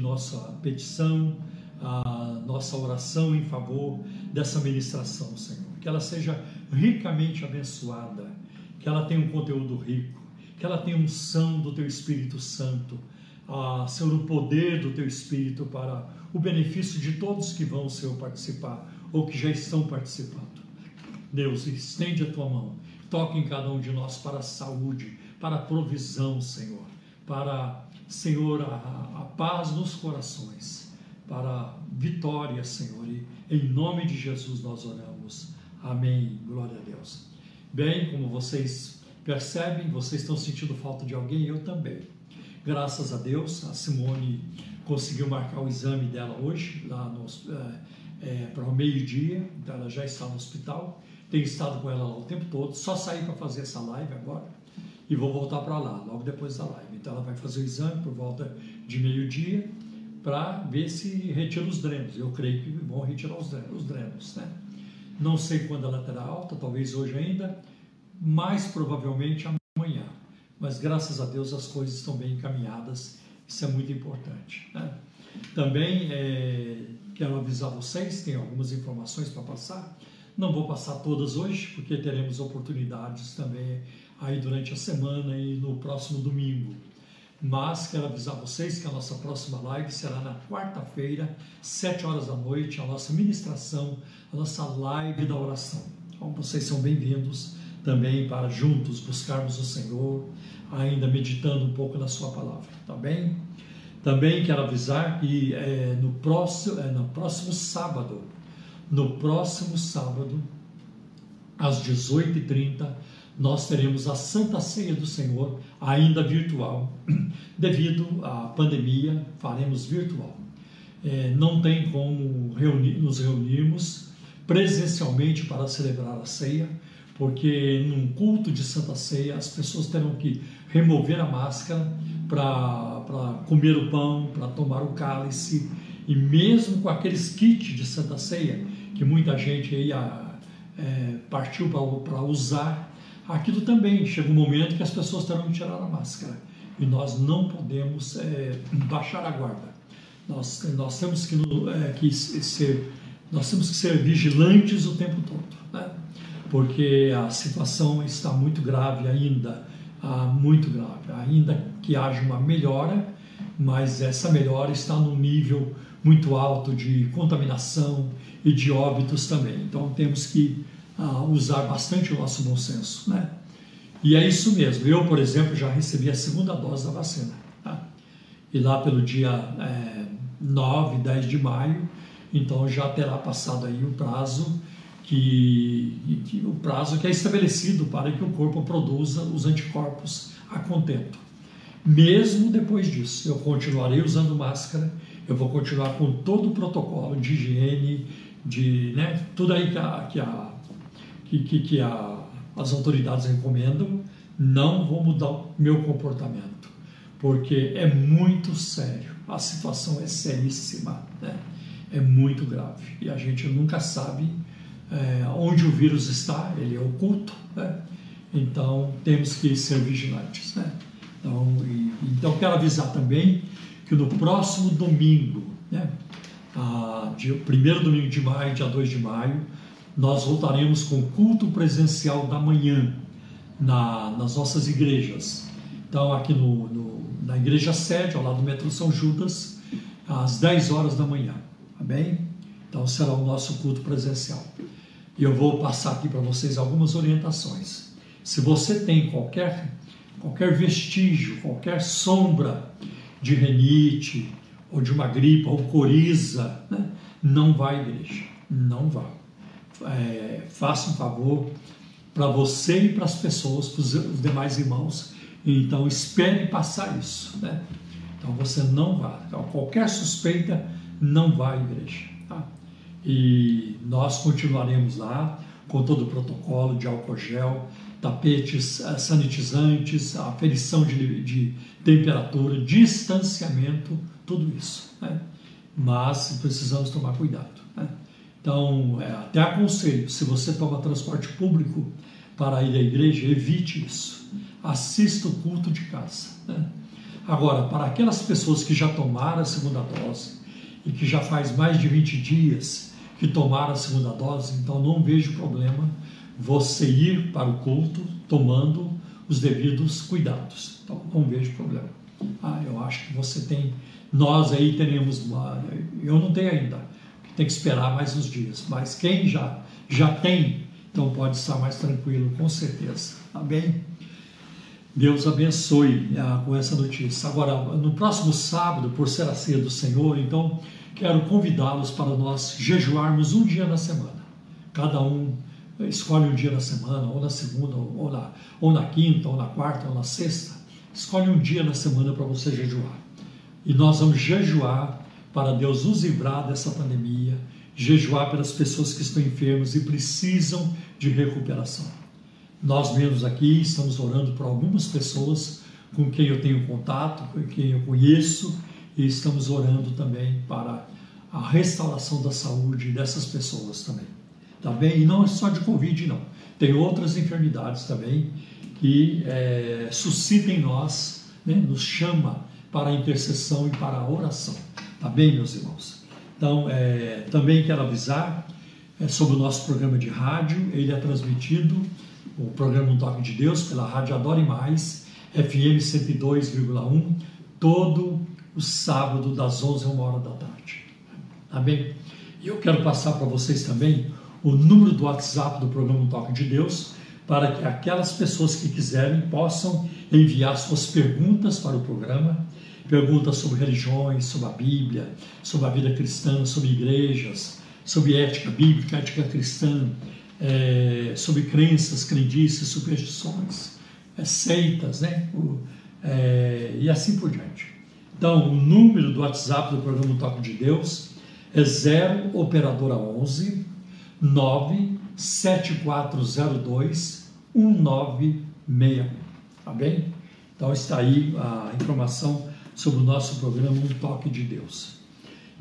nossa petição, a nossa oração em favor dessa ministração, Senhor. Que ela seja ricamente abençoada, que ela tenha um conteúdo rico, que ela tenha unção do Teu Espírito Santo, a, Senhor, o poder do Teu Espírito para o benefício de todos que vão, Senhor, participar ou que já estão participando. Deus, estende a Tua mão, toque em cada um de nós para a saúde, para a provisão, Senhor, para, Senhor, a, a paz nos corações, para vitória, Senhor, e em nome de Jesus nós oramos. Amém. Glória a Deus. Bem, como vocês percebem, vocês estão sentindo falta de alguém, eu também. Graças a Deus, a Simone conseguiu marcar o exame dela hoje, lá no, é, é, para o meio-dia, então ela já está no hospital. Tenho estado com ela lá o tempo todo, só saí para fazer essa live agora e vou voltar para lá, logo depois da live. Então ela vai fazer o exame por volta de meio-dia para ver se retira os drenos. Eu creio que vão retirar os drenos, os drenos né? Não sei quando ela terá alta, talvez hoje ainda, mais provavelmente amanhã. Mas graças a Deus as coisas estão bem encaminhadas, isso é muito importante. Né? Também é, quero avisar vocês, tem algumas informações para passar. Não vou passar todas hoje, porque teremos oportunidades também aí durante a semana e no próximo domingo. Mas quero avisar vocês que a nossa próxima live será na quarta-feira, sete horas da noite, a nossa ministração, a nossa live da oração. Então vocês são bem-vindos também para juntos buscarmos o Senhor, ainda meditando um pouco na Sua palavra, tá bem? Também quero avisar que é, no, próximo, é, no próximo sábado, no próximo sábado, às 18h30, nós teremos a Santa Ceia do Senhor, ainda virtual. Devido à pandemia, faremos virtual. É, não tem como reunir, nos reunirmos presencialmente para celebrar a ceia, porque num culto de Santa Ceia as pessoas terão que remover a máscara para comer o pão, para tomar o cálice, e mesmo com aqueles kits de Santa Ceia, que muita gente aí é, partiu para usar, aquilo também chega um momento que as pessoas terão que tirar a máscara. E nós não podemos é, baixar a guarda. Nós, nós temos que, é, que ser nós temos que ser vigilantes o tempo todo, né? porque a situação está muito grave ainda, ah, muito grave. Ainda que haja uma melhora, mas essa melhora está num nível muito alto de contaminação e de óbitos também. Então temos que ah, usar bastante o nosso bom senso, né? E é isso mesmo. Eu, por exemplo, já recebi a segunda dose da vacina. Tá? E lá pelo dia é, 9, 10 de maio, então já terá passado aí o prazo que, que, o prazo que é estabelecido para que o corpo produza os anticorpos a contento. Mesmo depois disso, eu continuarei usando máscara, eu vou continuar com todo o protocolo de higiene, de né, tudo aí que, a, que, a, que, que, que a, as autoridades recomendam, não vou mudar o meu comportamento, porque é muito sério, a situação é seríssima. Né? é muito grave e a gente nunca sabe é, onde o vírus está, ele é oculto, né? então temos que ser vigilantes. Né? Então, e, então quero avisar também que no próximo domingo, né, a, dia, primeiro domingo de maio, dia 2 de maio, nós voltaremos com culto presencial da manhã na, nas nossas igrejas. Então, aqui no, no, na igreja sede, ao lado do metrô São Judas, às 10 horas da manhã. Amém? Então será o nosso culto presencial. E eu vou passar aqui para vocês algumas orientações. Se você tem qualquer, qualquer vestígio, qualquer sombra de renite, ou de uma gripe, ou coriza, né? não vá à igreja. Não vá. É, faça um favor para você e para as pessoas, para os demais irmãos. Então espere passar isso. Né? Então você não vá. Então, qualquer suspeita não vá à igreja. Tá? E nós continuaremos lá com todo o protocolo de álcool gel, tapetes eh, sanitizantes, aferição de, de temperatura, distanciamento, tudo isso. Né? Mas precisamos tomar cuidado. Então, é, até aconselho, se você toma transporte público para ir à igreja, evite isso. Assista o culto de casa. Né? Agora, para aquelas pessoas que já tomaram a segunda dose e que já faz mais de 20 dias que tomaram a segunda dose, então não vejo problema você ir para o culto tomando os devidos cuidados. Então não vejo problema. Ah, eu acho que você tem, nós aí teremos uma, eu não tenho ainda, tem que esperar mais uns dias, mas quem já já tem, então pode estar mais tranquilo, com certeza. Amém? Deus abençoe ah, com essa notícia. Agora, no próximo sábado, por ser a ceia do Senhor, então quero convidá-los para nós jejuarmos um dia na semana. Cada um escolhe um dia na semana, ou na segunda, ou na, ou na quinta, ou na quarta, ou na sexta. Escolhe um dia na semana para você jejuar. E nós vamos jejuar para Deus nos livrar dessa pandemia, jejuar pelas pessoas que estão enfermas e precisam de recuperação. Nós mesmos aqui estamos orando por algumas pessoas com quem eu tenho contato, com quem eu conheço, e estamos orando também para a restauração da saúde dessas pessoas também. Tá bem? E não é só de Covid, não. Tem outras enfermidades também que é, suscitam em nós, né, nos chama para a intercessão e para a oração. Tá bem, meus irmãos? Então, é, também quero avisar é, sobre o nosso programa de rádio. Ele é transmitido, o programa Um Toque de Deus, pela Rádio Adore Mais, FM 102,1, todo o sábado, das 11 a 1 hora da tarde. Tá bem? E eu quero passar para vocês também o número do WhatsApp do programa Um Toque de Deus, para que aquelas pessoas que quiserem possam enviar suas perguntas para o programa perguntas sobre religiões, sobre a Bíblia, sobre a vida cristã, sobre igrejas, sobre ética bíblica, ética cristã, é, sobre crenças, crendices, superstições, é, seitas, né? O, é, e assim por diante. Então, o número do WhatsApp do programa Toque de Deus é 0 operadora 11 97402 1961. Tá bem? Então está aí a informação sobre o nosso programa Um Toque de Deus.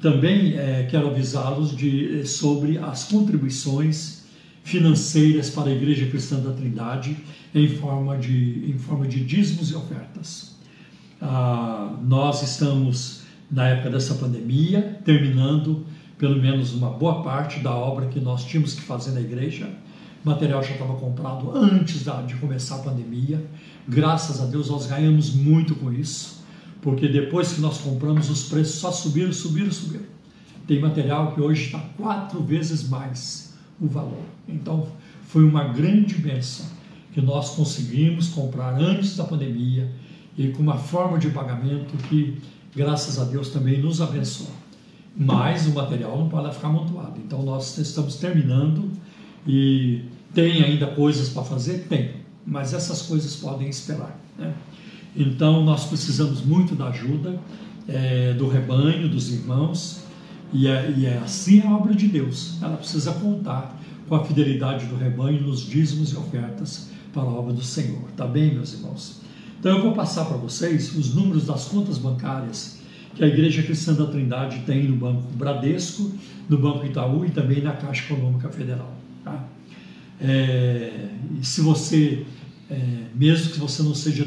Também é, quero avisá-los de, sobre as contribuições financeiras para a Igreja Cristã da Trindade em forma de, em forma de dízimos e ofertas. Ah, nós estamos, na época dessa pandemia, terminando pelo menos uma boa parte da obra que nós tínhamos que fazer na igreja. O material já estava comprado antes da, de começar a pandemia. Graças a Deus nós ganhamos muito com isso porque depois que nós compramos, os preços só subiram, subiram, subiram. Tem material que hoje está quatro vezes mais o valor. Então, foi uma grande bênção que nós conseguimos comprar antes da pandemia e com uma forma de pagamento que, graças a Deus, também nos abençoa. Mas o material não pode ficar amontoado. Então, nós estamos terminando e tem ainda coisas para fazer? Tem. Mas essas coisas podem esperar. Né? Então nós precisamos muito da ajuda é, do rebanho, dos irmãos, e é, e é assim a obra de Deus. Ela precisa contar com a fidelidade do rebanho nos dízimos e ofertas para a obra do Senhor. Tá bem, meus irmãos? Então eu vou passar para vocês os números das contas bancárias que a Igreja Cristã da Trindade tem no Banco Bradesco, no Banco Itaú e também na Caixa Econômica Federal. Tá? É, se você, é, mesmo que você não seja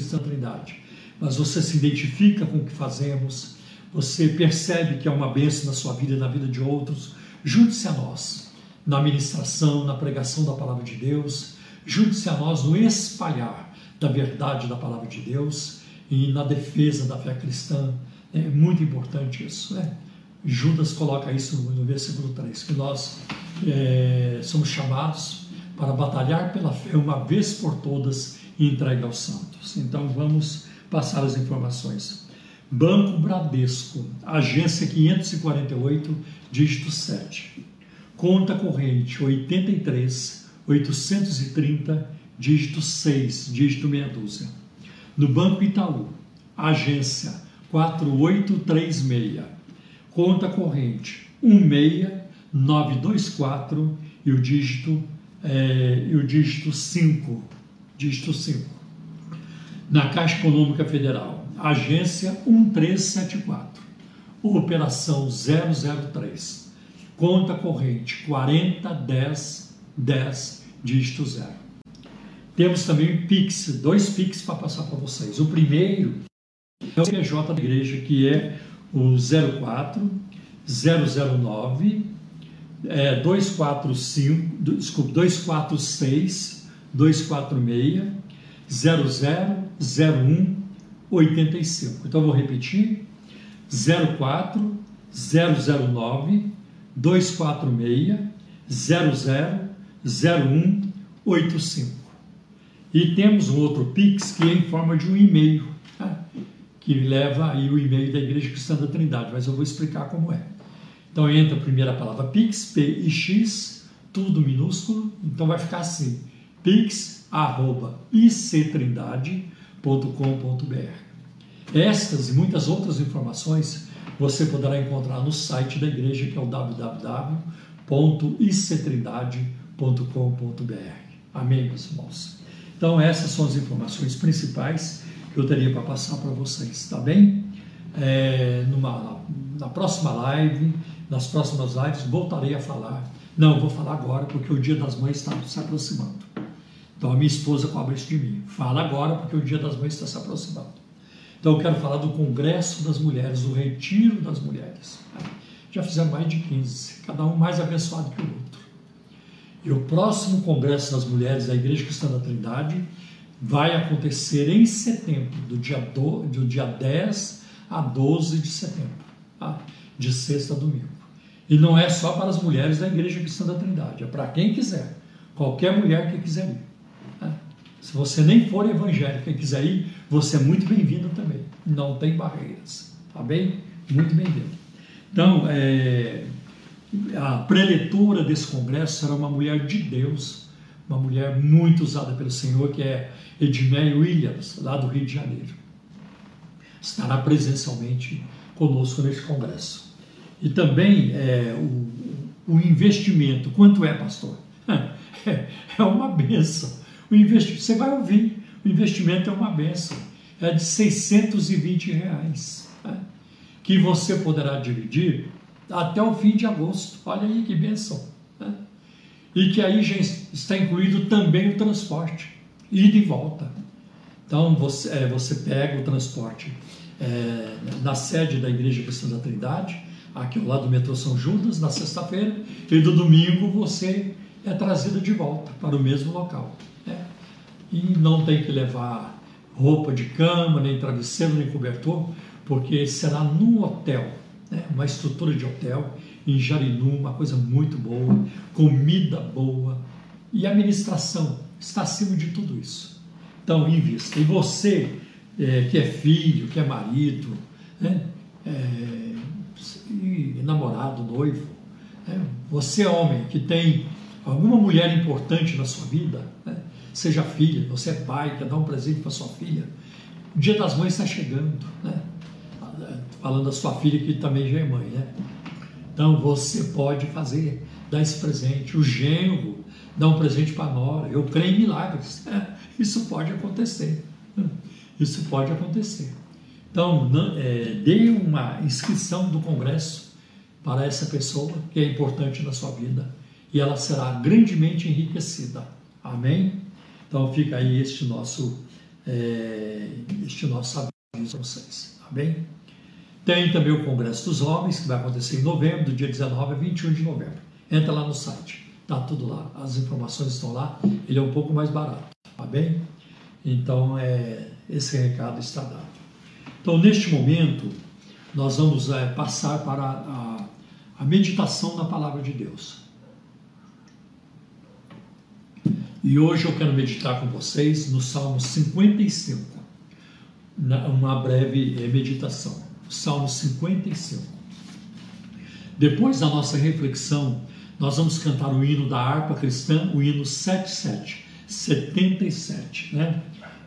Trindade, mas você se identifica com o que fazemos, você percebe que é uma bênção na sua vida e na vida de outros, junte-se a nós na ministração, na pregação da palavra de Deus, junte-se a nós no espalhar da verdade da palavra de Deus e na defesa da fé cristã. É muito importante isso, né? Judas coloca isso no versículo 3, que nós é, somos chamados para batalhar pela fé uma vez por todas e entregue aos santos. Então vamos passar as informações. Banco Bradesco, agência 548, dígito 7. Conta corrente 83 830, dígito 6, dígito meia dúzia. No Banco Itaú, agência 4836, conta corrente 16924 e o dígito é, e o dígito 5 dígito 5. Na Caixa Econômica Federal, agência 1374, operação 003, conta corrente 4010 10 dígito 0. Temos também o Pix, dois Pix para passar para vocês. O primeiro é o PJ da igreja, que é o 04 009 é, 245, desculpa, 246 246 0001 85. Então eu vou repetir: 04 009 246 0001 85. E temos um outro Pix que é em forma de um e-mail, tá? que leva aí o e-mail da Igreja Cristã da Trindade, mas eu vou explicar como é. Então entra a primeira palavra Pix, P e X, tudo minúsculo, então vai ficar assim, pix@ictrindade.com.br. Estas e muitas outras informações você poderá encontrar no site da igreja que é o www.ictrindade.com.br. Amém, meus irmãos. Então essas são as informações principais que eu teria para passar para vocês, tá bem? É, numa, na próxima live nas próximas lives voltarei a falar. Não, vou falar agora porque o Dia das Mães está se aproximando. Então a minha esposa cobra isso de mim. Fala agora porque o Dia das Mães está se aproximando. Então eu quero falar do Congresso das Mulheres, do Retiro das Mulheres. Já fizeram mais de 15, cada um mais abençoado que o outro. E o próximo Congresso das Mulheres da Igreja Cristã da Trindade vai acontecer em setembro, do dia, do, do dia 10 a 12 de setembro, tá? de sexta a domingo. E não é só para as mulheres da Igreja Cristã da Trindade, é para quem quiser, qualquer mulher que quiser ir. Se você nem for evangélica e quiser ir, você é muito bem-vindo também. Não tem barreiras, tá bem? Muito bem-vindo. Então, é, a preletora desse congresso será uma mulher de Deus, uma mulher muito usada pelo Senhor, que é Edmeia Williams, lá do Rio de Janeiro. Estará presencialmente conosco neste congresso. E também é, o, o, investimento. Quanto é, pastor? É uma benção. O investimento, você vai ouvir, o investimento é uma benção. É de 620 reais. Né? Que você poderá dividir até o fim de agosto. Olha aí que benção. Né? E que aí já está incluído também o transporte, ida e volta. Então você, é, você pega o transporte é, na sede da Igreja Cristã da Trindade, aqui ao lado do metrô São Judas, na sexta-feira, e do domingo você é trazido de volta para o mesmo local. E não tem que levar roupa de cama, nem travesseiro, nem cobertor, porque será num hotel, né? uma estrutura de hotel em Jarinu, uma coisa muito boa, comida boa e administração está acima de tudo isso. Então, invista. E você é, que é filho, que é marido, né? é, namorado, noivo, né? você homem que tem alguma mulher importante na sua vida, né? Seja filha, você é pai, quer dar um presente para sua filha, o dia das mães está chegando, né? falando da sua filha que também já é mãe, né? Então você pode fazer, dar esse presente. O genro dá um presente para a nora. Eu creio em milagres. Isso pode acontecer. Isso pode acontecer. Então, é, dê uma inscrição do Congresso para essa pessoa que é importante na sua vida e ela será grandemente enriquecida. Amém? Então, fica aí este nosso, é, este nosso aviso para vocês. Amém? Tem também o Congresso dos Homens, que vai acontecer em novembro, do dia 19 a 21 de novembro. Entra lá no site, tá tudo lá, as informações estão lá, ele é um pouco mais barato, tá bem? Então, é, esse recado está dado. Então, neste momento, nós vamos é, passar para a, a meditação na palavra de Deus. E hoje eu quero meditar com vocês no Salmo 55, uma breve meditação. Salmo 55. Depois da nossa reflexão, nós vamos cantar o hino da harpa cristã, o hino 77, 77, né?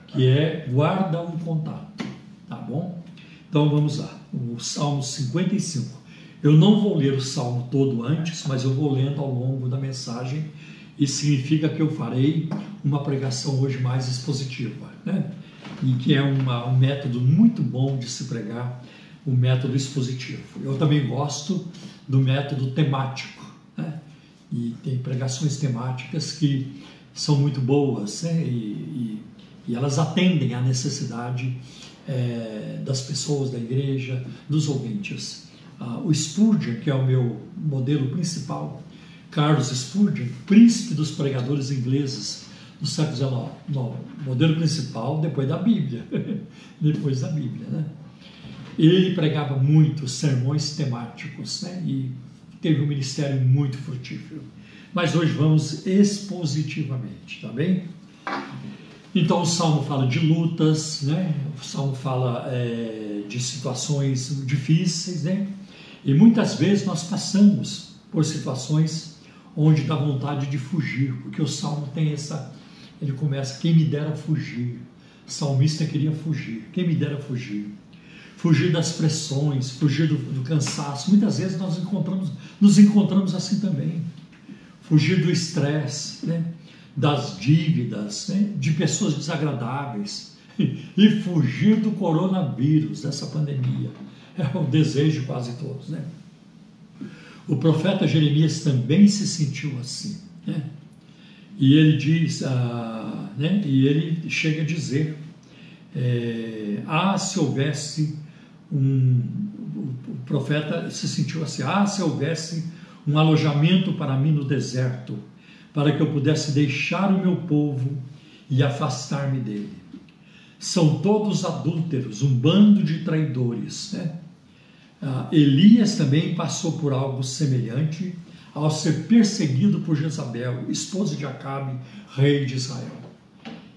que é guarda o contato, tá bom? Então vamos lá, o Salmo 55. Eu não vou ler o salmo todo antes, mas eu vou lendo ao longo da mensagem e significa que eu farei uma pregação hoje mais expositiva, né? E que é uma, um método muito bom de se pregar, o método expositivo. Eu também gosto do método temático, né? E tem pregações temáticas que são muito boas, né? E, e e elas atendem à necessidade é, das pessoas da igreja, dos ouvintes. Ah, o Spurgeon, que é o meu modelo principal, Carlos Spurgeon, príncipe dos pregadores ingleses do século XIX, modelo principal depois da Bíblia, depois da Bíblia, né? Ele pregava muito sermões temáticos, né? E teve um ministério muito frutífero. Mas hoje vamos expositivamente, tá bem? Então o Salmo fala de lutas, né? O Salmo fala é, de situações difíceis, né? E muitas vezes nós passamos por situações onde dá vontade de fugir, porque o Salmo tem essa, ele começa, quem me dera fugir. O salmista queria fugir, quem me dera fugir. Fugir das pressões, fugir do, do cansaço. Muitas vezes nós encontramos, nos encontramos assim também. Fugir do estresse, né? das dívidas, né, de pessoas desagradáveis e fugir do coronavírus, dessa pandemia. É o desejo de quase todos. Né? O profeta Jeremias também se sentiu assim. Né? E ele diz, ah, né? e ele chega a dizer: é, ah, se houvesse um. O profeta se sentiu assim: ah, se houvesse um alojamento para mim no deserto para que eu pudesse deixar o meu povo e afastar-me dele. São todos adúlteros, um bando de traidores. Né? Ah, Elias também passou por algo semelhante ao ser perseguido por Jezabel, esposa de Acabe, rei de Israel.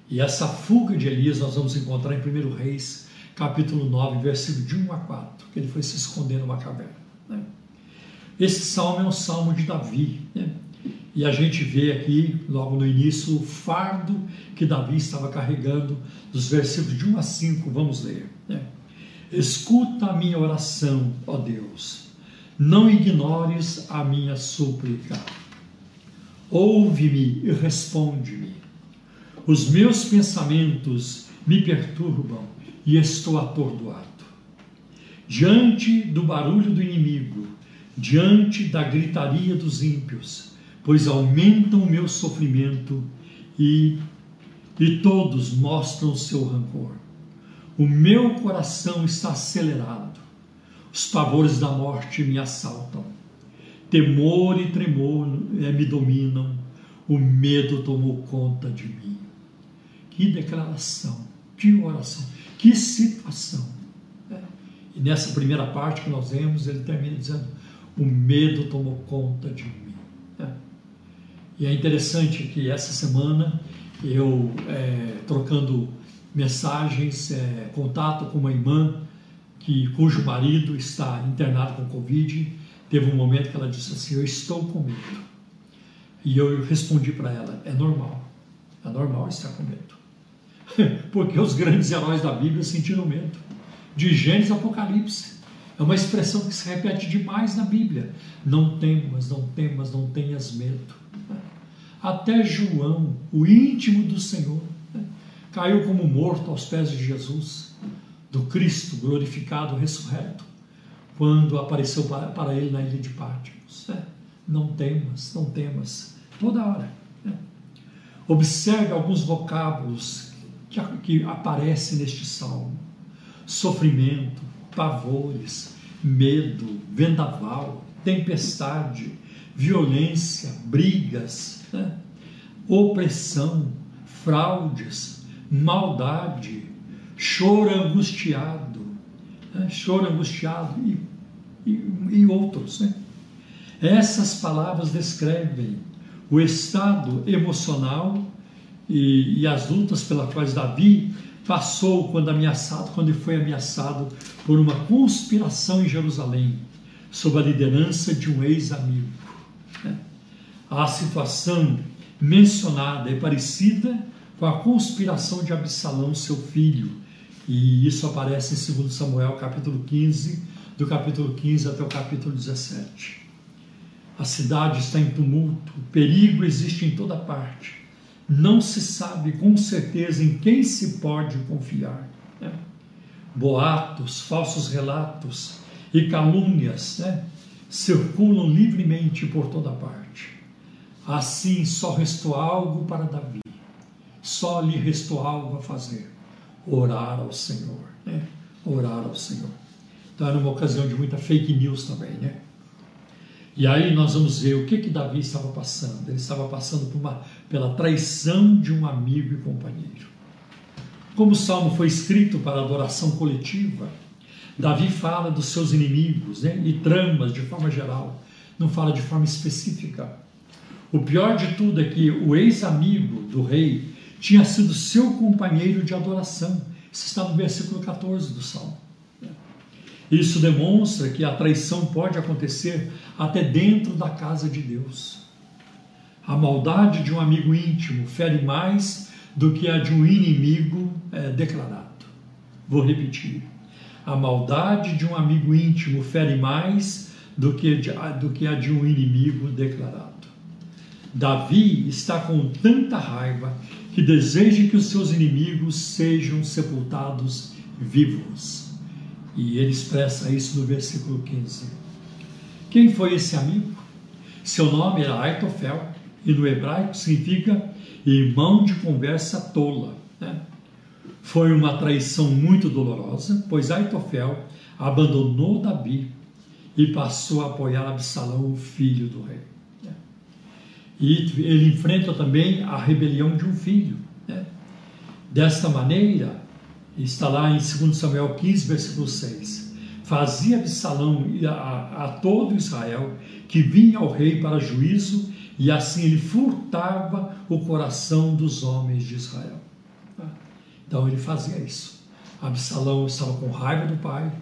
E essa fuga de Elias nós vamos encontrar em 1 Reis, capítulo 9, versículo de 1 a 4, que ele foi se esconder numa caverna. Né? Esse salmo é um salmo de Davi. Né? E a gente vê aqui, logo no início, o fardo que Davi estava carregando, dos versículos de 1 a 5, vamos ler. Né? Escuta a minha oração, ó Deus, não ignores a minha súplica. Ouve-me e responde-me. Os meus pensamentos me perturbam e estou atordoado. Diante do barulho do inimigo, diante da gritaria dos ímpios, pois aumentam o meu sofrimento e, e todos mostram seu rancor. O meu coração está acelerado, os pavores da morte me assaltam, temor e tremor eh, me dominam, o medo tomou conta de mim. Que declaração, que oração, que situação. Né? E nessa primeira parte que nós vemos, ele termina dizendo: O medo tomou conta de mim. E é interessante que essa semana eu, é, trocando mensagens, é, contato com uma irmã que, cujo marido está internado com Covid, teve um momento que ela disse assim: Eu estou com medo. E eu respondi para ela: É normal, é normal estar com medo. Porque os grandes heróis da Bíblia sentiram medo. De Gênesis Apocalipse. É uma expressão que se repete demais na Bíblia. Não temas, não temas, não tenhas medo. Até João, o íntimo do Senhor, caiu como morto aos pés de Jesus, do Cristo glorificado, ressurreto, quando apareceu para ele na ilha de Pátimos. Né? Não temas, não temas, toda hora. Né? Observe alguns vocábulos que, que aparecem neste salmo: sofrimento, pavores, medo, vendaval, tempestade, violência, brigas, né? opressão, fraudes, maldade, choro angustiado, né? choro angustiado e, e, e outros. Né? Essas palavras descrevem o estado emocional e, e, as lutas pelas quais Davi passou quando ameaçado, quando foi ameaçado por uma conspiração em Jerusalém, sob a liderança de um ex-amigo. Né? A situação mencionada é parecida com a conspiração de Absalão, seu filho, e isso aparece em 2 Samuel, capítulo 15, do capítulo 15 até o capítulo 17. A cidade está em tumulto, o perigo existe em toda parte. Não se sabe com certeza em quem se pode confiar. Né? Boatos, falsos relatos e calúnias né? circulam livremente por toda parte. Assim só restou algo para Davi, só lhe restou algo a fazer: orar ao Senhor, né? Orar ao Senhor. Então era uma ocasião de muita fake news também, né? E aí nós vamos ver o que que Davi estava passando. Ele estava passando uma, pela traição de um amigo e companheiro. Como o salmo foi escrito para adoração coletiva, Davi fala dos seus inimigos né, e tramas de forma geral, não fala de forma específica. O pior de tudo é que o ex-amigo do rei tinha sido seu companheiro de adoração. Isso está no versículo 14 do Salmo. Isso demonstra que a traição pode acontecer até dentro da casa de Deus. A maldade de um amigo íntimo fere mais do que a de um inimigo é, declarado. Vou repetir a maldade de um amigo íntimo fere mais do que, de, do que a de um inimigo declarado. Davi está com tanta raiva que deseja que os seus inimigos sejam sepultados vivos. E ele expressa isso no versículo 15. Quem foi esse amigo? Seu nome era Aitofel, e no hebraico significa irmão de conversa tola. Né? Foi uma traição muito dolorosa, pois Aitofel abandonou Davi e passou a apoiar Absalão, o filho do rei. E ele enfrenta também a rebelião de um filho. Desta maneira, está lá em 2 Samuel 15, versículo 6. Fazia Absalão a, a todo Israel que vinha ao rei para juízo, e assim ele furtava o coração dos homens de Israel. Então ele fazia isso. Absalão estava com raiva do pai,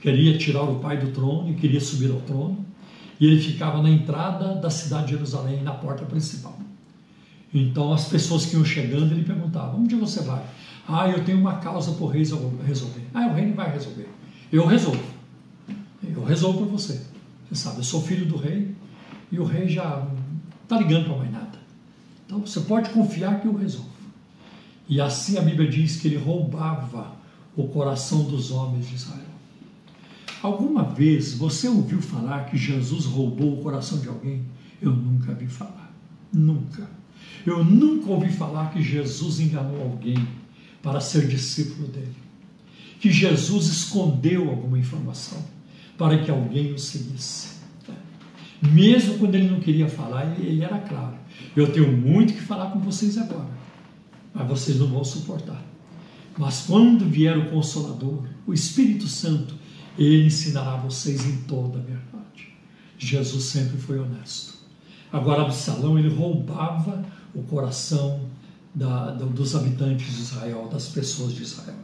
queria tirar o pai do trono e queria subir ao trono. E ele ficava na entrada da cidade de Jerusalém, na porta principal. Então as pessoas que iam chegando, ele perguntava: Onde você vai? Ah, eu tenho uma causa rei resolver. Ah, o rei não vai resolver. Eu resolvo. Eu resolvo para você. Você sabe, eu sou filho do rei e o rei já está ligando para mais nada. Então você pode confiar que eu resolvo. E assim a Bíblia diz que ele roubava o coração dos homens de Israel. Alguma vez você ouviu falar que Jesus roubou o coração de alguém? Eu nunca vi falar. Nunca. Eu nunca ouvi falar que Jesus enganou alguém para ser discípulo dele. Que Jesus escondeu alguma informação para que alguém o seguisse. Mesmo quando ele não queria falar, ele era claro. Eu tenho muito que falar com vocês agora mas vocês não vão suportar. Mas quando vier o Consolador, o Espírito Santo, ele ensinará vocês em toda a verdade. Jesus sempre foi honesto. Agora, Absalão, ele roubava o coração da, dos habitantes de Israel, das pessoas de Israel.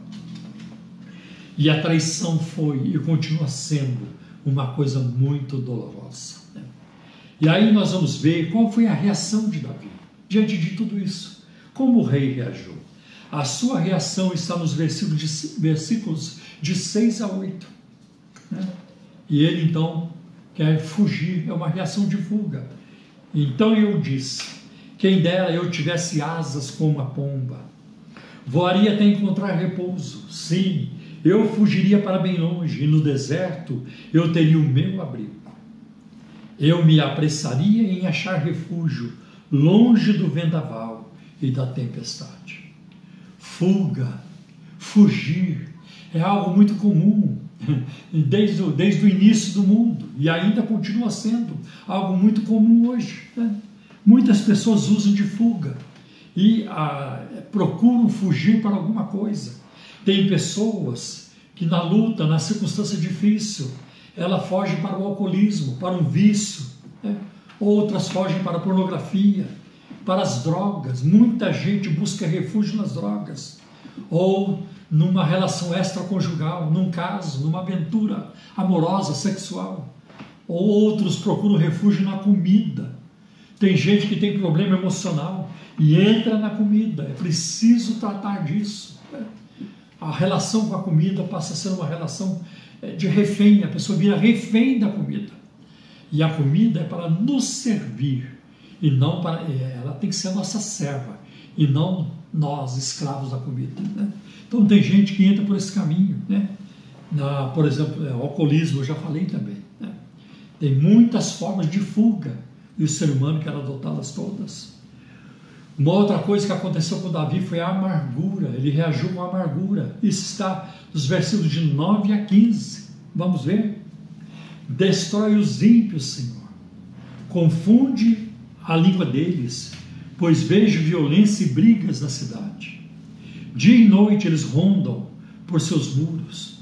E a traição foi e continua sendo uma coisa muito dolorosa. Né? E aí nós vamos ver qual foi a reação de Davi diante de tudo isso. Como o rei reagiu? A sua reação está nos versículos de, versículos de 6 a 8. Né? E ele então quer fugir, é uma reação de fuga. Então eu disse: quem dera eu tivesse asas como a pomba, voaria até encontrar repouso. Sim, eu fugiria para bem longe, e no deserto eu teria o meu abrigo. Eu me apressaria em achar refúgio, longe do vendaval e da tempestade. Fuga, fugir, é algo muito comum desde o, desde o início do mundo e ainda continua sendo algo muito comum hoje. Né? Muitas pessoas usam de fuga e ah, procuram fugir para alguma coisa. Tem pessoas que na luta, na circunstância difícil, ela foge para o alcoolismo, para um vício. Né? Outras fogem para a pornografia, para as drogas. Muita gente busca refúgio nas drogas ou numa relação extraconjugal, num caso, numa aventura amorosa, sexual. Ou outros procuram refúgio na comida. Tem gente que tem problema emocional e entra na comida. É preciso tratar disso. A relação com a comida passa a ser uma relação é, de refém, a pessoa vira refém da comida. E a comida é para nos servir e não para é, ela tem que ser a nossa serva e não nós escravos da comida. Né? Então tem gente que entra por esse caminho, né? Na, por exemplo, é, alcoolismo, eu já falei também. Né? Tem muitas formas de fuga e o ser humano quer adotá-las todas. Uma outra coisa que aconteceu com Davi foi a amargura. Ele reagiu com amargura. Isso está nos versículos de 9 a 15. Vamos ver? Destrói os ímpios, Senhor. Confunde a língua deles, pois vejo violência e brigas na cidade. Dia e noite eles rondam por seus muros.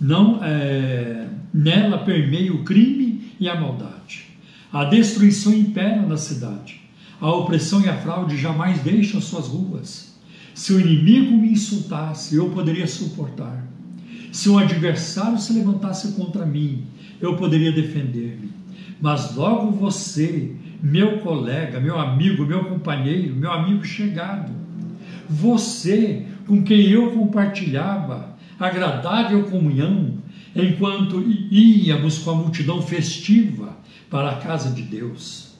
Não é, nela permeia o crime e a maldade. A destruição impera na cidade a opressão e a fraude jamais deixam suas ruas. Se o inimigo me insultasse, eu poderia suportar. Se um adversário se levantasse contra mim, eu poderia defender-me. Mas logo você, meu colega, meu amigo, meu companheiro, meu amigo chegado, você com quem eu compartilhava agradável comunhão, enquanto íamos com a multidão festiva para a casa de Deus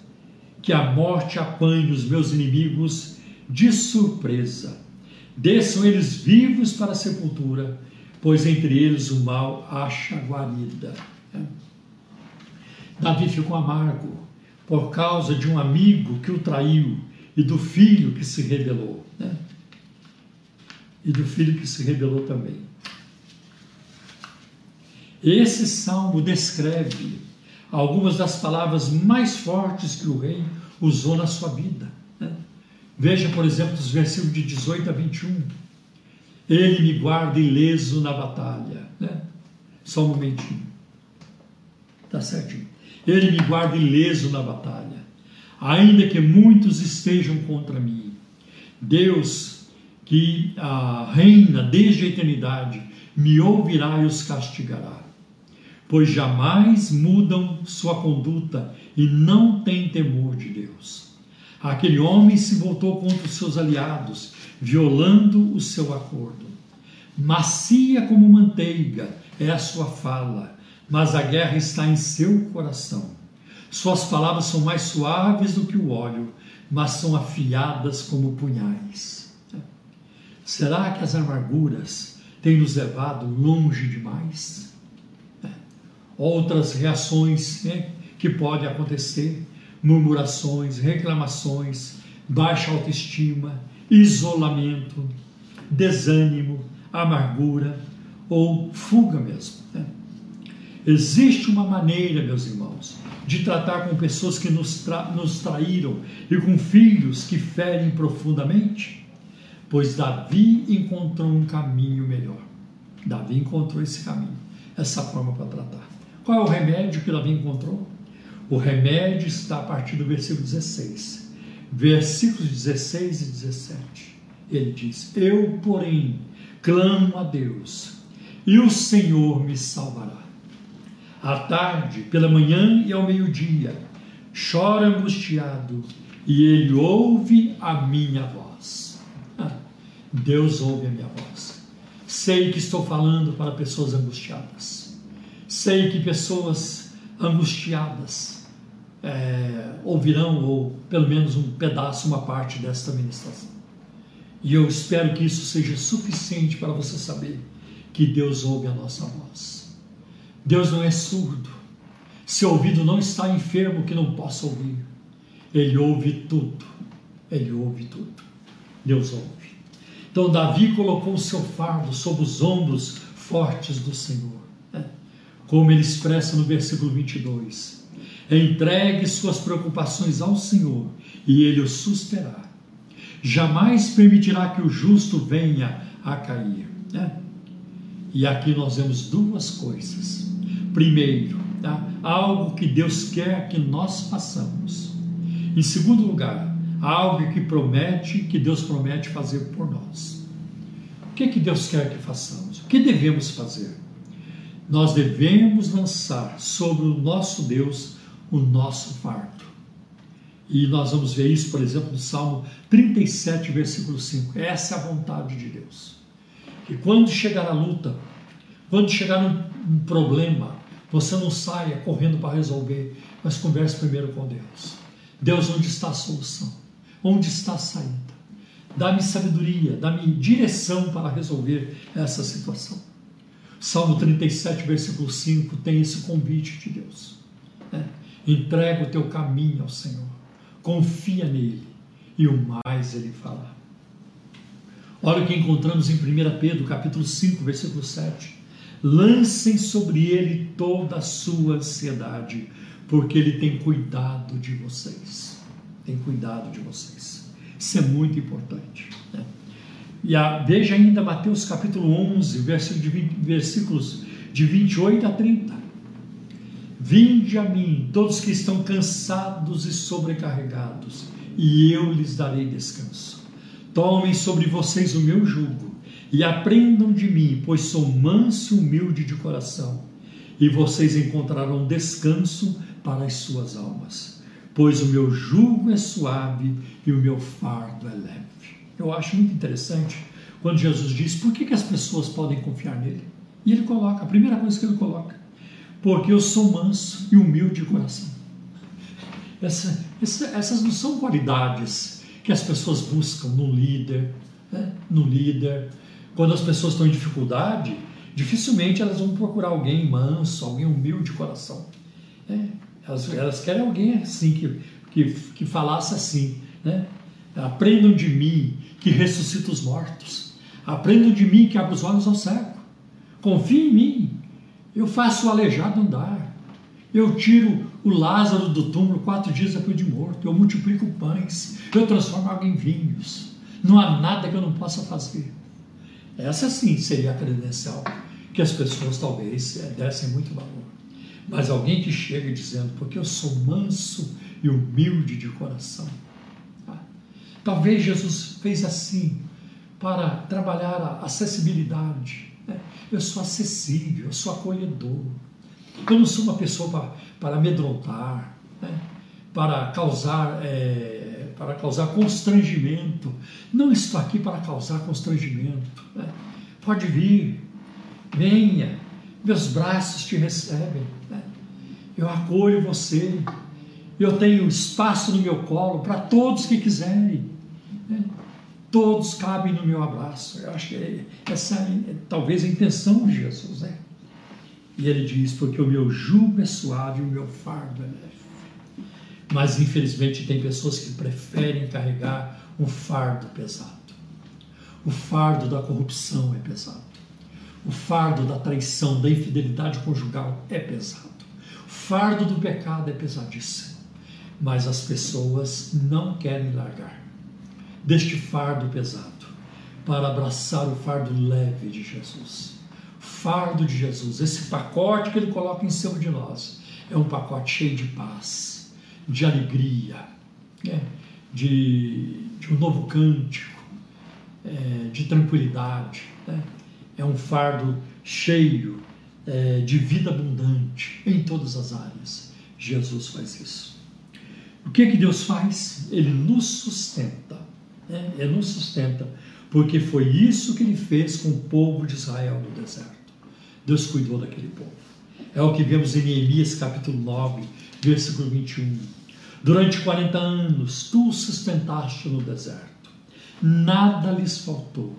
que a morte apanhe os meus inimigos de surpresa. Desçam eles vivos para a sepultura, pois entre eles o mal acha guarida. Davi ficou amargo por causa de um amigo que o traiu e do filho que se rebelou. Né? E do filho que se rebelou também. Esse salmo descreve algumas das palavras mais fortes que o rei usou na sua vida. Né? Veja, por exemplo, os versículos de 18 a 21. Ele me guarda ileso na batalha. Né? Só um momentinho. Tá certinho. Ele me guarda ileso na batalha, ainda que muitos estejam contra mim. Deus, que ah, reina desde a eternidade, me ouvirá e os castigará pois jamais mudam sua conduta e não têm temor de Deus. Aquele homem se voltou contra os seus aliados, violando o seu acordo. Macia como manteiga é a sua fala, mas a guerra está em seu coração. Suas palavras são mais suaves do que o óleo, mas são afiadas como punhais. Será que as amarguras têm nos levado longe demais? outras reações que podem acontecer, murmurações, reclamações, baixa autoestima, isolamento, desânimo, amargura ou fuga mesmo. Existe uma maneira, meus irmãos, de tratar com pessoas que nos, tra nos traíram e com filhos que ferem profundamente? Pois Davi encontrou um caminho melhor. Davi encontrou esse caminho, essa forma para tratar. Qual é o remédio que Davi encontrou? O remédio está a partir do versículo 16. Versículos 16 e 17. Ele diz: Eu, porém, clamo a Deus, e o Senhor me salvará. À tarde, pela manhã e ao meio-dia, chora angustiado, e ele ouve a minha voz. Ah, Deus ouve a minha voz. Sei que estou falando para pessoas angustiadas Sei que pessoas angustiadas é, ouvirão, ou pelo menos um pedaço, uma parte desta ministração. E eu espero que isso seja suficiente para você saber que Deus ouve a nossa voz. Deus não é surdo. Seu ouvido não está enfermo que não possa ouvir. Ele ouve tudo. Ele ouve tudo. Deus ouve. Então Davi colocou o seu fardo sob os ombros fortes do Senhor como ele expressa no versículo 22. Entregue suas preocupações ao Senhor e ele o susterá. Jamais permitirá que o justo venha a cair. Né? E aqui nós vemos duas coisas. Primeiro, tá? algo que Deus quer que nós façamos. Em segundo lugar, algo que promete, que Deus promete fazer por nós. O que, que Deus quer que façamos? O que devemos fazer? nós devemos lançar sobre o nosso Deus o nosso fardo. E nós vamos ver isso, por exemplo, no Salmo 37, versículo 5. Essa é a vontade de Deus. Que quando chegar a luta, quando chegar um, um problema, você não saia correndo para resolver, mas converse primeiro com Deus. Deus, onde está a solução? Onde está a saída? Dá-me sabedoria, dá-me direção para resolver essa situação. Salmo 37, versículo 5 tem esse convite de Deus. Né? Entrega o teu caminho ao Senhor, confia nele e o mais ele fará. Olha o que encontramos em 1 Pedro, capítulo 5, versículo 7. Lancem sobre ele toda a sua ansiedade, porque ele tem cuidado de vocês. Tem cuidado de vocês. Isso é muito importante. Né? E a, veja ainda Mateus capítulo 11, versículo de 20, versículos de 28 a 30. Vinde a mim, todos que estão cansados e sobrecarregados, e eu lhes darei descanso. Tomem sobre vocês o meu jugo e aprendam de mim, pois sou manso e humilde de coração, e vocês encontrarão descanso para as suas almas, pois o meu jugo é suave e o meu fardo é leve. Eu acho muito interessante quando Jesus diz por que, que as pessoas podem confiar nele. E ele coloca, a primeira coisa que ele coloca, porque eu sou manso e humilde de coração. Essa, essa, essas não são qualidades que as pessoas buscam no líder, né? no líder. Quando as pessoas estão em dificuldade, dificilmente elas vão procurar alguém manso, alguém humilde de coração. É, elas, elas, querem alguém assim, que, que, que falasse assim, né? Aprendam de mim que ressuscita os mortos. Aprendam de mim que abre os olhos ao cego. Confie em mim. Eu faço o aleijado andar. Eu tiro o Lázaro do túmulo quatro dias depois de morto. Eu multiplico pães. Eu transformo água em vinhos. Não há nada que eu não possa fazer. Essa sim seria a credencial que as pessoas talvez é, dessem muito valor. Mas alguém que chega dizendo, porque eu sou manso e humilde de coração. Tá? Talvez Jesus fez assim para trabalhar a acessibilidade. Né? Eu sou acessível, eu sou acolhedor. Eu não sou uma pessoa para, para amedrontar, né? para causar é, para causar constrangimento. Não estou aqui para causar constrangimento. Né? Pode vir, venha, meus braços te recebem. Né? Eu acolho você. Eu tenho espaço no meu colo para todos que quiserem. Né? Todos cabem no meu abraço. Eu acho que essa é talvez a intenção de Jesus, né? E ele diz: Porque o meu jugo é suave o meu fardo é. Mas infelizmente tem pessoas que preferem carregar um fardo pesado. O fardo da corrupção é pesado. O fardo da traição, da infidelidade conjugal é pesado. O fardo do pecado é pesadíssimo. Mas as pessoas não querem largar deste fardo pesado para abraçar o fardo leve de Jesus fardo de Jesus, esse pacote que ele coloca em cima de nós, é um pacote cheio de paz, de alegria, né? de, de, um novo cântico, é, de tranquilidade. Né? É um fardo cheio é, de vida abundante em todas as áreas. Jesus faz isso. O que, que Deus faz? Ele nos sustenta. Né? Ele nos sustenta, porque foi isso que ele fez com o povo de Israel no deserto. Deus cuidou daquele povo. É o que vemos em Neemias capítulo 9, versículo 21. Durante 40 anos tu sustentaste no deserto, nada lhes faltou.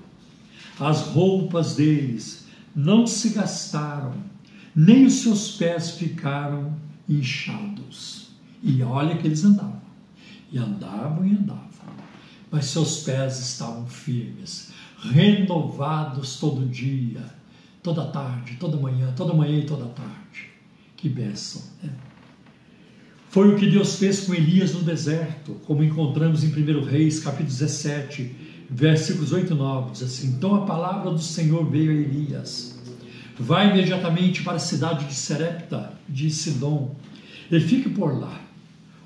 As roupas deles não se gastaram, nem os seus pés ficaram inchados. E olha que eles andavam, e andavam e andavam, mas seus pés estavam firmes, renovados todo dia toda tarde, toda manhã, toda manhã e toda tarde. Que bênção. Né? Foi o que Deus fez com Elias no deserto, como encontramos em 1 Reis, capítulo 17, versículos 8 e 9. Diz assim: Então a palavra do Senhor veio a Elias. Vai imediatamente para a cidade de Serepta, de Sidom, e fique por lá.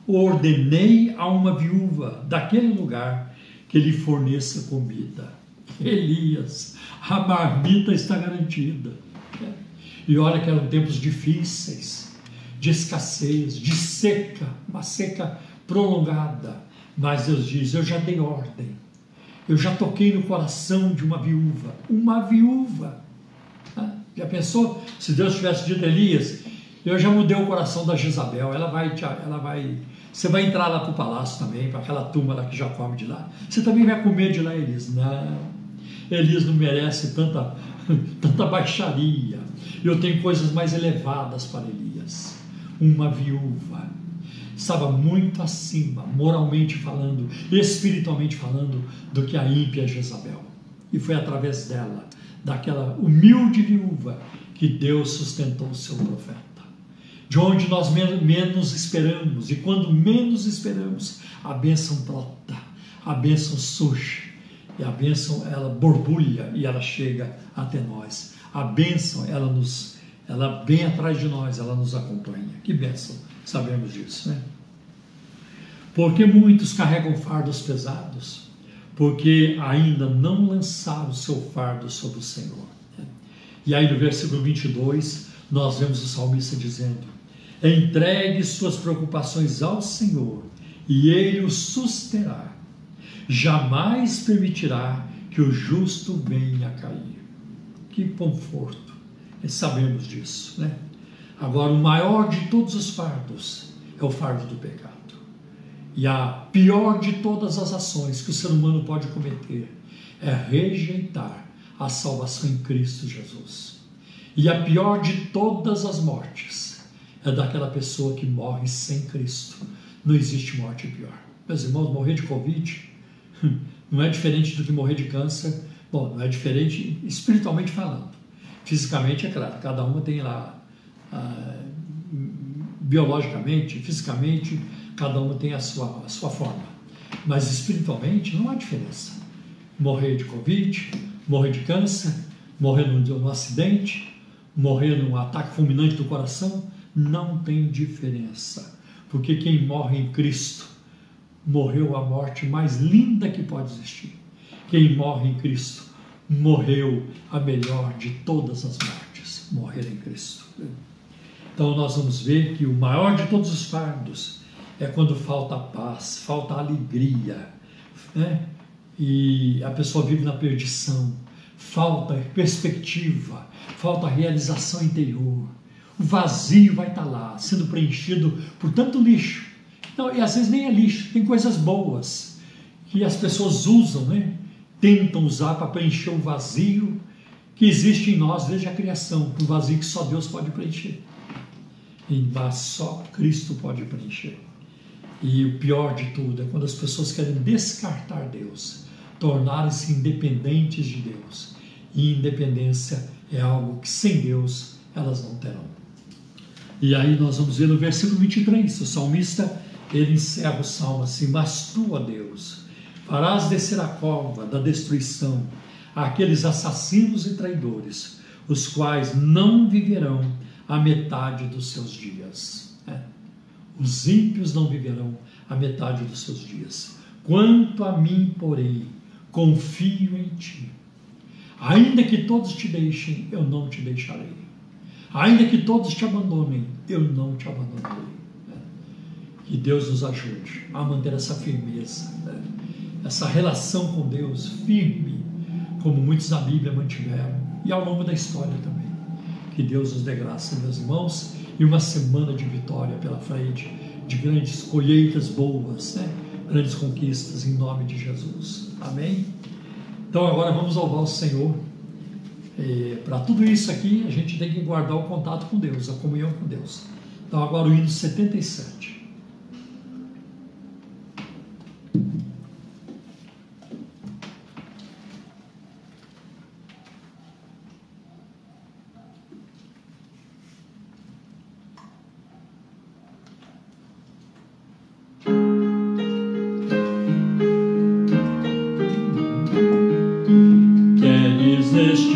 Ordenei a uma viúva daquele lugar que lhe forneça comida. Elias, a marmita está garantida. E olha que eram tempos difíceis, de escassez, de seca, uma seca prolongada. Mas Deus diz: Eu já dei ordem, eu já toquei no coração de uma viúva, uma viúva. Já pensou se Deus tivesse dito Elias? Eu já mudei o coração da Jezabel, ela vai, ela vai, você vai entrar lá para o palácio também, para aquela turma lá que já come de lá. Você também vai comer de lá, Elias? Não. Elias não merece tanta, tanta baixaria. Eu tenho coisas mais elevadas para Elias. Uma viúva. estava muito acima, moralmente falando, espiritualmente falando, do que a ímpia Jezabel. E foi através dela, daquela humilde viúva, que Deus sustentou o seu profeta. De onde nós menos esperamos, e quando menos esperamos, a bênção brota, a bênção surge, e a bênção ela borbulha e ela chega até nós. A bênção ela nos, ela vem atrás de nós, ela nos acompanha. Que bênção! Sabemos disso, né? Porque muitos carregam fardos pesados, porque ainda não lançaram o seu fardo sobre o Senhor. E aí no versículo 22, nós vemos o salmista dizendo: Entregue suas preocupações ao Senhor, e Ele o susterá. Jamais permitirá que o justo venha a cair. Que conforto! E sabemos disso, né? Agora, o maior de todos os fardos é o fardo do pecado. E a pior de todas as ações que o ser humano pode cometer é rejeitar a salvação em Cristo Jesus. E a pior de todas as mortes é daquela pessoa que morre sem Cristo. Não existe morte pior. Meus irmãos, morrer de Covid não é diferente do que morrer de câncer. Bom, não é diferente espiritualmente falando. Fisicamente, é claro, cada uma tem lá ah, biologicamente, fisicamente, cada uma tem a sua, a sua forma. Mas espiritualmente não há diferença. Morrer de Covid, morrer de câncer, morrer num, num acidente, morrer num ataque fulminante do coração, não tem diferença. Porque quem morre em Cristo morreu a morte mais linda que pode existir. Quem morre em Cristo morreu a melhor de todas as mortes, morrer em Cristo. Então nós vamos ver que o maior de todos os fardos é quando falta paz, falta alegria, né? E a pessoa vive na perdição, falta perspectiva, falta realização interior. O vazio vai estar lá, sendo preenchido por tanto lixo. Então, e às vezes nem é lixo, tem coisas boas que as pessoas usam, né? Tentam usar para preencher o vazio que existe em nós desde a criação, um vazio que só Deus pode preencher mas só Cristo pode preencher. E o pior de tudo é quando as pessoas querem descartar Deus, tornarem-se independentes de Deus. E independência é algo que sem Deus elas não terão. E aí nós vamos ver no versículo 23, o salmista ele encerra o salmo assim: Mas tu, ó Deus, farás descer a cova da destruição àqueles assassinos e traidores, os quais não viverão a metade dos seus dias. É. Os ímpios não viverão a metade dos seus dias. Quanto a mim, porém, confio em ti. Ainda que todos te deixem, eu não te deixarei. Ainda que todos te abandonem, eu não te abandonarei. É. Que Deus nos ajude a manter essa firmeza, né? Essa relação com Deus firme, como muitos na Bíblia mantiveram e ao longo da história também. Que Deus nos dê graça, meus irmãos, e uma semana de vitória pela frente, de grandes colheitas boas, né? grandes conquistas em nome de Jesus. Amém? Então agora vamos louvar o Senhor. É, Para tudo isso aqui, a gente tem que guardar o contato com Deus, a comunhão com Deus. Então agora o hino 77. Cujos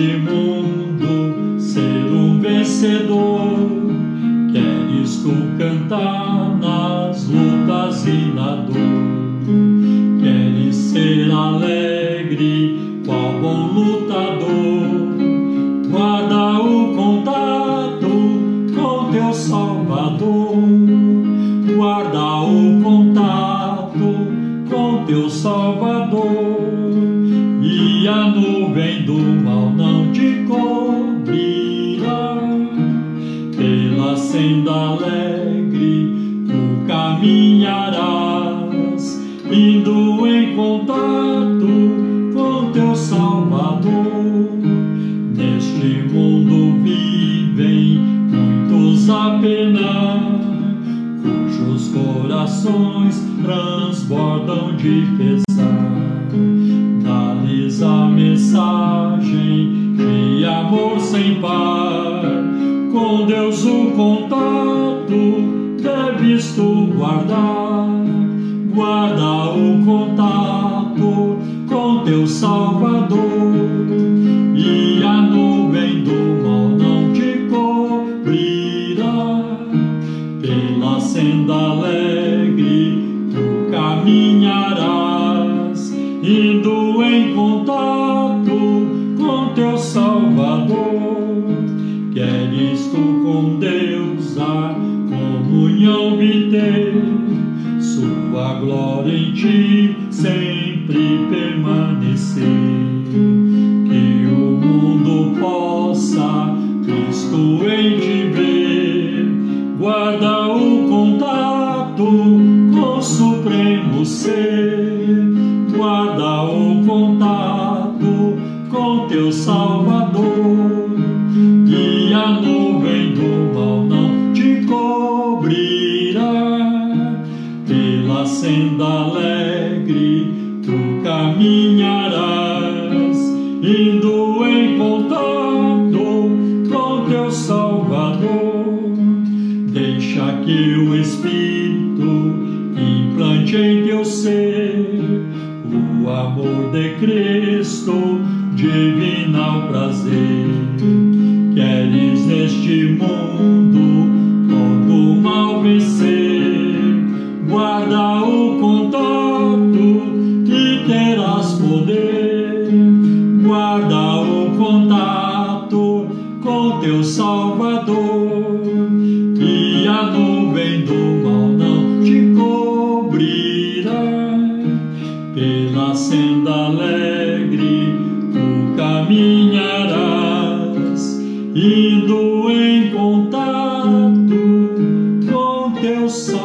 Tu com Deus a comunhão obter, sua glória em ti sempre permanecer.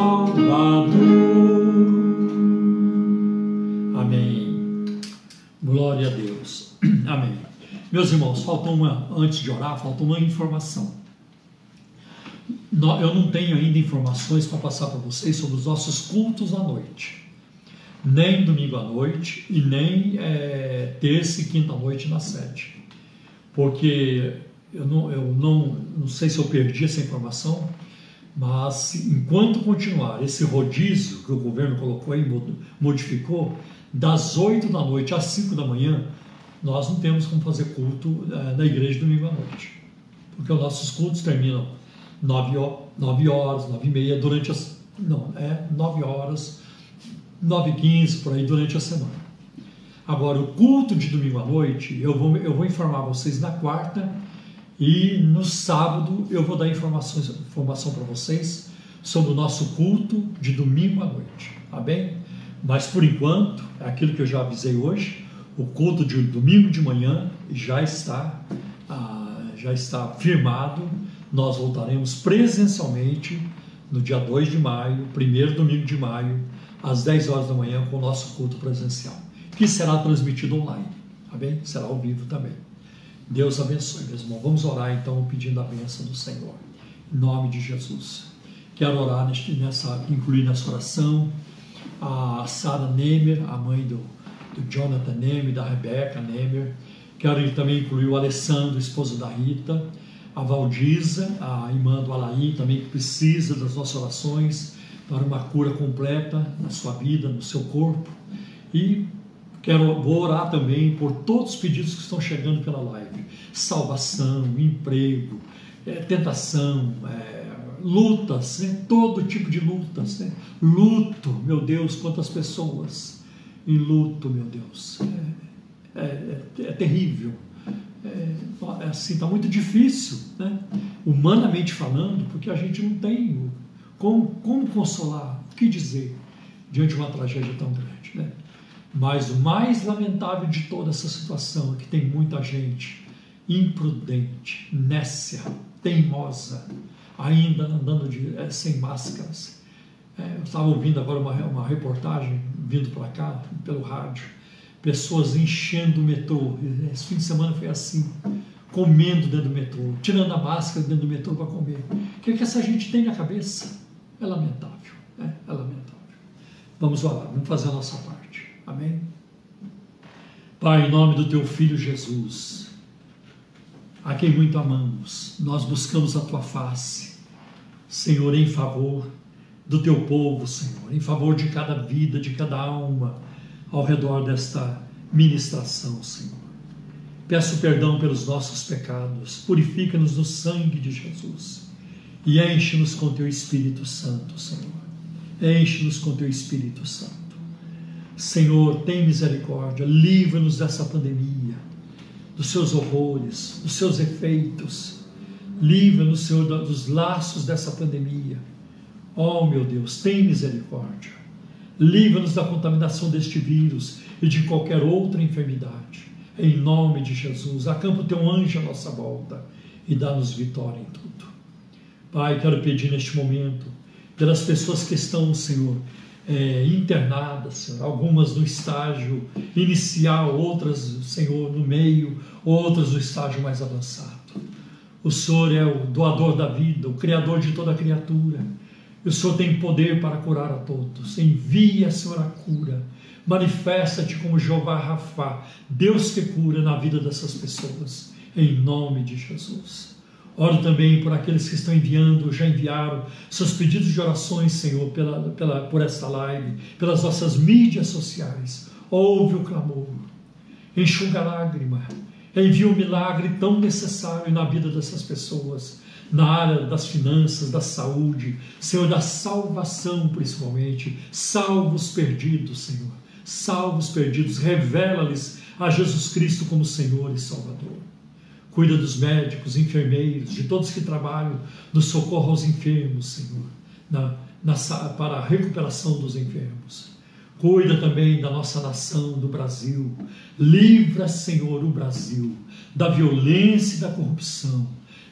Salvador. Amém. Glória a Deus. Amém. Meus irmãos, faltou uma, antes de orar, faltou uma informação. Eu não tenho ainda informações para passar para vocês sobre os nossos cultos à noite. Nem domingo à noite e nem é, terça e quinta à noite na sede. Porque eu não, eu não, não sei se eu perdi essa informação, mas enquanto continuar esse rodízio que o governo colocou mod- modificou, das 8 da noite às 5 da manhã, nós não temos como fazer culto eh, na igreja domingo à noite. Porque os nossos cultos terminam 9, ho- 9 horas, 9 e meia, durante as. Não, é 9 horas, 9 e 15, por aí, durante a semana. Agora, o culto de domingo à noite, eu vou, eu vou informar vocês na quarta e no sábado eu vou dar informações, informação para vocês sobre o nosso culto de domingo à noite, tá bem? Mas por enquanto, é aquilo que eu já avisei hoje, o culto de domingo de manhã já está, ah, já está firmado. Nós voltaremos presencialmente no dia 2 de maio, primeiro domingo de maio, às 10 horas da manhã, com o nosso culto presencial, que será transmitido online, tá bem? Será ao vivo também. Deus abençoe, meus irmãos. Vamos orar então pedindo a bênção do Senhor. Em nome de Jesus. Quero orar neste, nessa, incluir nessa oração a Sarah Nemer, a mãe do, do Jonathan Nemer, da Rebeca Nemer. Quero também incluir o Alessandro, esposo da Rita, a Valdiza, a irmã do Alain, também que precisa das nossas orações para uma cura completa na sua vida, no seu corpo. E Quero vou orar também por todos os pedidos que estão chegando pela live: salvação, emprego, eh, tentação, eh, lutas, né? todo tipo de lutas, né? luto, meu Deus, quantas pessoas em luto, meu Deus, é, é, é- é terrível, é, é assim, está muito difícil, né? humanamente falando, porque a gente não tem como, como consolar, o que dizer diante de uma tragédia tão grande, né? Mas o mais lamentável de toda essa situação é que tem muita gente imprudente, nécia, teimosa, ainda andando de, eh, sem máscaras. Eh, eu estava ouvindo agora uma, uma reportagem vindo para cá, pelo rádio, pessoas enchendo o metrô. Esse fim de semana foi assim, comendo dentro do metrô, tirando a máscara dentro do metrô para comer. O que, é que essa gente tem na cabeça? É lamentável, né? é lamentável. Vamos orar, vamos fazer a nossa parte. Amém? Pai, em nome do teu filho Jesus, a quem muito amamos, nós buscamos a tua face, Senhor, em favor do teu povo, Senhor, em favor de cada vida, de cada alma ao redor desta ministração, Senhor. Peço perdão pelos nossos pecados, purifica-nos no sangue de Jesus e enche-nos com teu Espírito Santo, Senhor. Enche-nos com teu Espírito Santo. Senhor, tem misericórdia, livra-nos dessa pandemia, dos seus horrores, dos seus efeitos. Livra-nos, Senhor, dos laços dessa pandemia. Oh, meu Deus, tem misericórdia. Livra-nos da contaminação deste vírus e de qualquer outra enfermidade. Em nome de Jesus, acampa o teu anjo à nossa volta e dá-nos vitória em tudo. Pai, quero pedir neste momento pelas pessoas que estão, Senhor, é, internadas, Senhor, algumas no estágio inicial, outras, Senhor, no meio, outras no estágio mais avançado. O Senhor é o doador da vida, o Criador de toda criatura. E o Senhor tem poder para curar a todos. Envia, Senhor, a cura. Manifesta-te como Jeová Rafá, Deus que cura na vida dessas pessoas, em nome de Jesus. Oro também por aqueles que estão enviando, já enviaram seus pedidos de orações, Senhor, pela, pela, por esta live, pelas nossas mídias sociais. Ouve o clamor, enxuga a lágrima, envia o um milagre tão necessário na vida dessas pessoas, na área das finanças, da saúde, Senhor, da salvação principalmente. Salva os perdidos, Senhor. Salva os perdidos, revela-lhes a Jesus Cristo como Senhor e Salvador. Cuida dos médicos, enfermeiros, de todos que trabalham no socorro aos enfermos, Senhor, na, na, para a recuperação dos enfermos. Cuida também da nossa nação, do Brasil. Livra, Senhor, o Brasil da violência e da corrupção.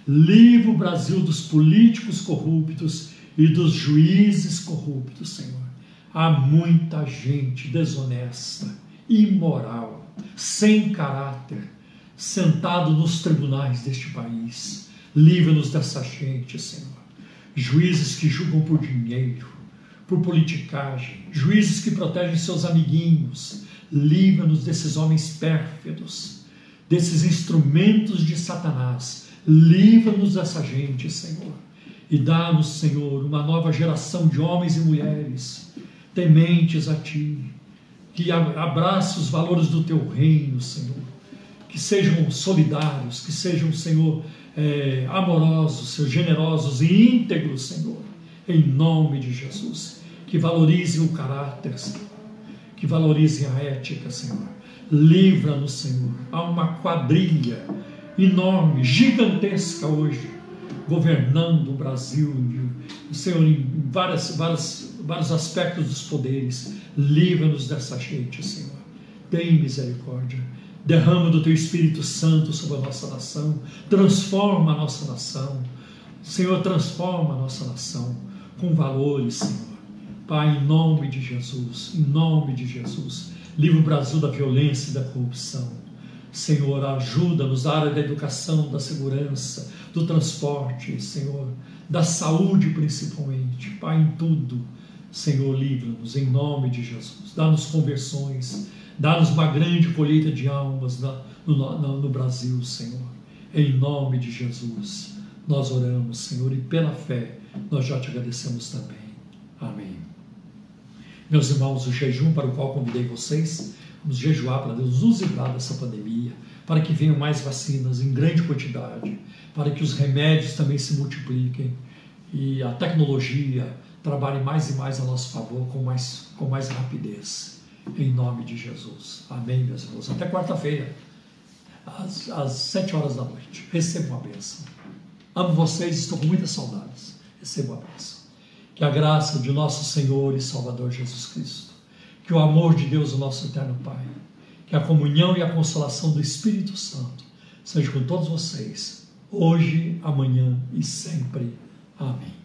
Livra o Brasil dos políticos corruptos e dos juízes corruptos, Senhor. Há muita gente desonesta, imoral, sem caráter sentado nos tribunais deste país. Livra-nos dessa gente, Senhor. Juízes que julgam por dinheiro, por politicagem, juízes que protegem seus amiguinhos. Livra-nos desses homens pérfidos, desses instrumentos de Satanás. Livra-nos dessa gente, Senhor. E dá-nos, Senhor, uma nova geração de homens e mulheres tementes a Ti, que abrace os valores do Teu reino, Senhor que sejam solidários, que sejam, Senhor, é, amorosos, Senhor, generosos e íntegros, Senhor, em nome de Jesus. Que valorizem o caráter, Senhor, que valorizem a ética, Senhor. Livra-nos, Senhor. Há uma quadrilha enorme, gigantesca hoje, governando o Brasil, Senhor, em várias, várias, vários aspectos dos poderes. Livra-nos dessa gente, Senhor. Tem misericórdia Derrama do teu Espírito Santo sobre a nossa nação, transforma a nossa nação. Senhor, transforma a nossa nação com valores, Senhor. Pai, em nome de Jesus, em nome de Jesus, livra o Brasil da violência e da corrupção. Senhor, ajuda-nos na área da educação, da segurança, do transporte, Senhor, da saúde principalmente. Pai, em tudo, Senhor, livra-nos em nome de Jesus. Dá-nos conversões, Dá-nos uma grande colheita de almas no, no, no Brasil, Senhor. Em nome de Jesus, nós oramos, Senhor, e pela fé nós já te agradecemos também. Amém. Meus irmãos, o jejum para o qual convidei vocês, vamos jejuar para Deus nos livrar dessa pandemia, para que venham mais vacinas em grande quantidade, para que os remédios também se multipliquem e a tecnologia trabalhe mais e mais a nosso favor com mais, com mais rapidez em nome de Jesus. Amém, meus irmãos. Até quarta-feira, às, às sete horas da noite. Recebam a bênção. Amo vocês, estou com muitas saudades. Recebam a bênção. Que a graça de nosso Senhor e Salvador Jesus Cristo, que o amor de Deus, o nosso eterno Pai, que a comunhão e a consolação do Espírito Santo seja com todos vocês, hoje, amanhã e sempre. Amém.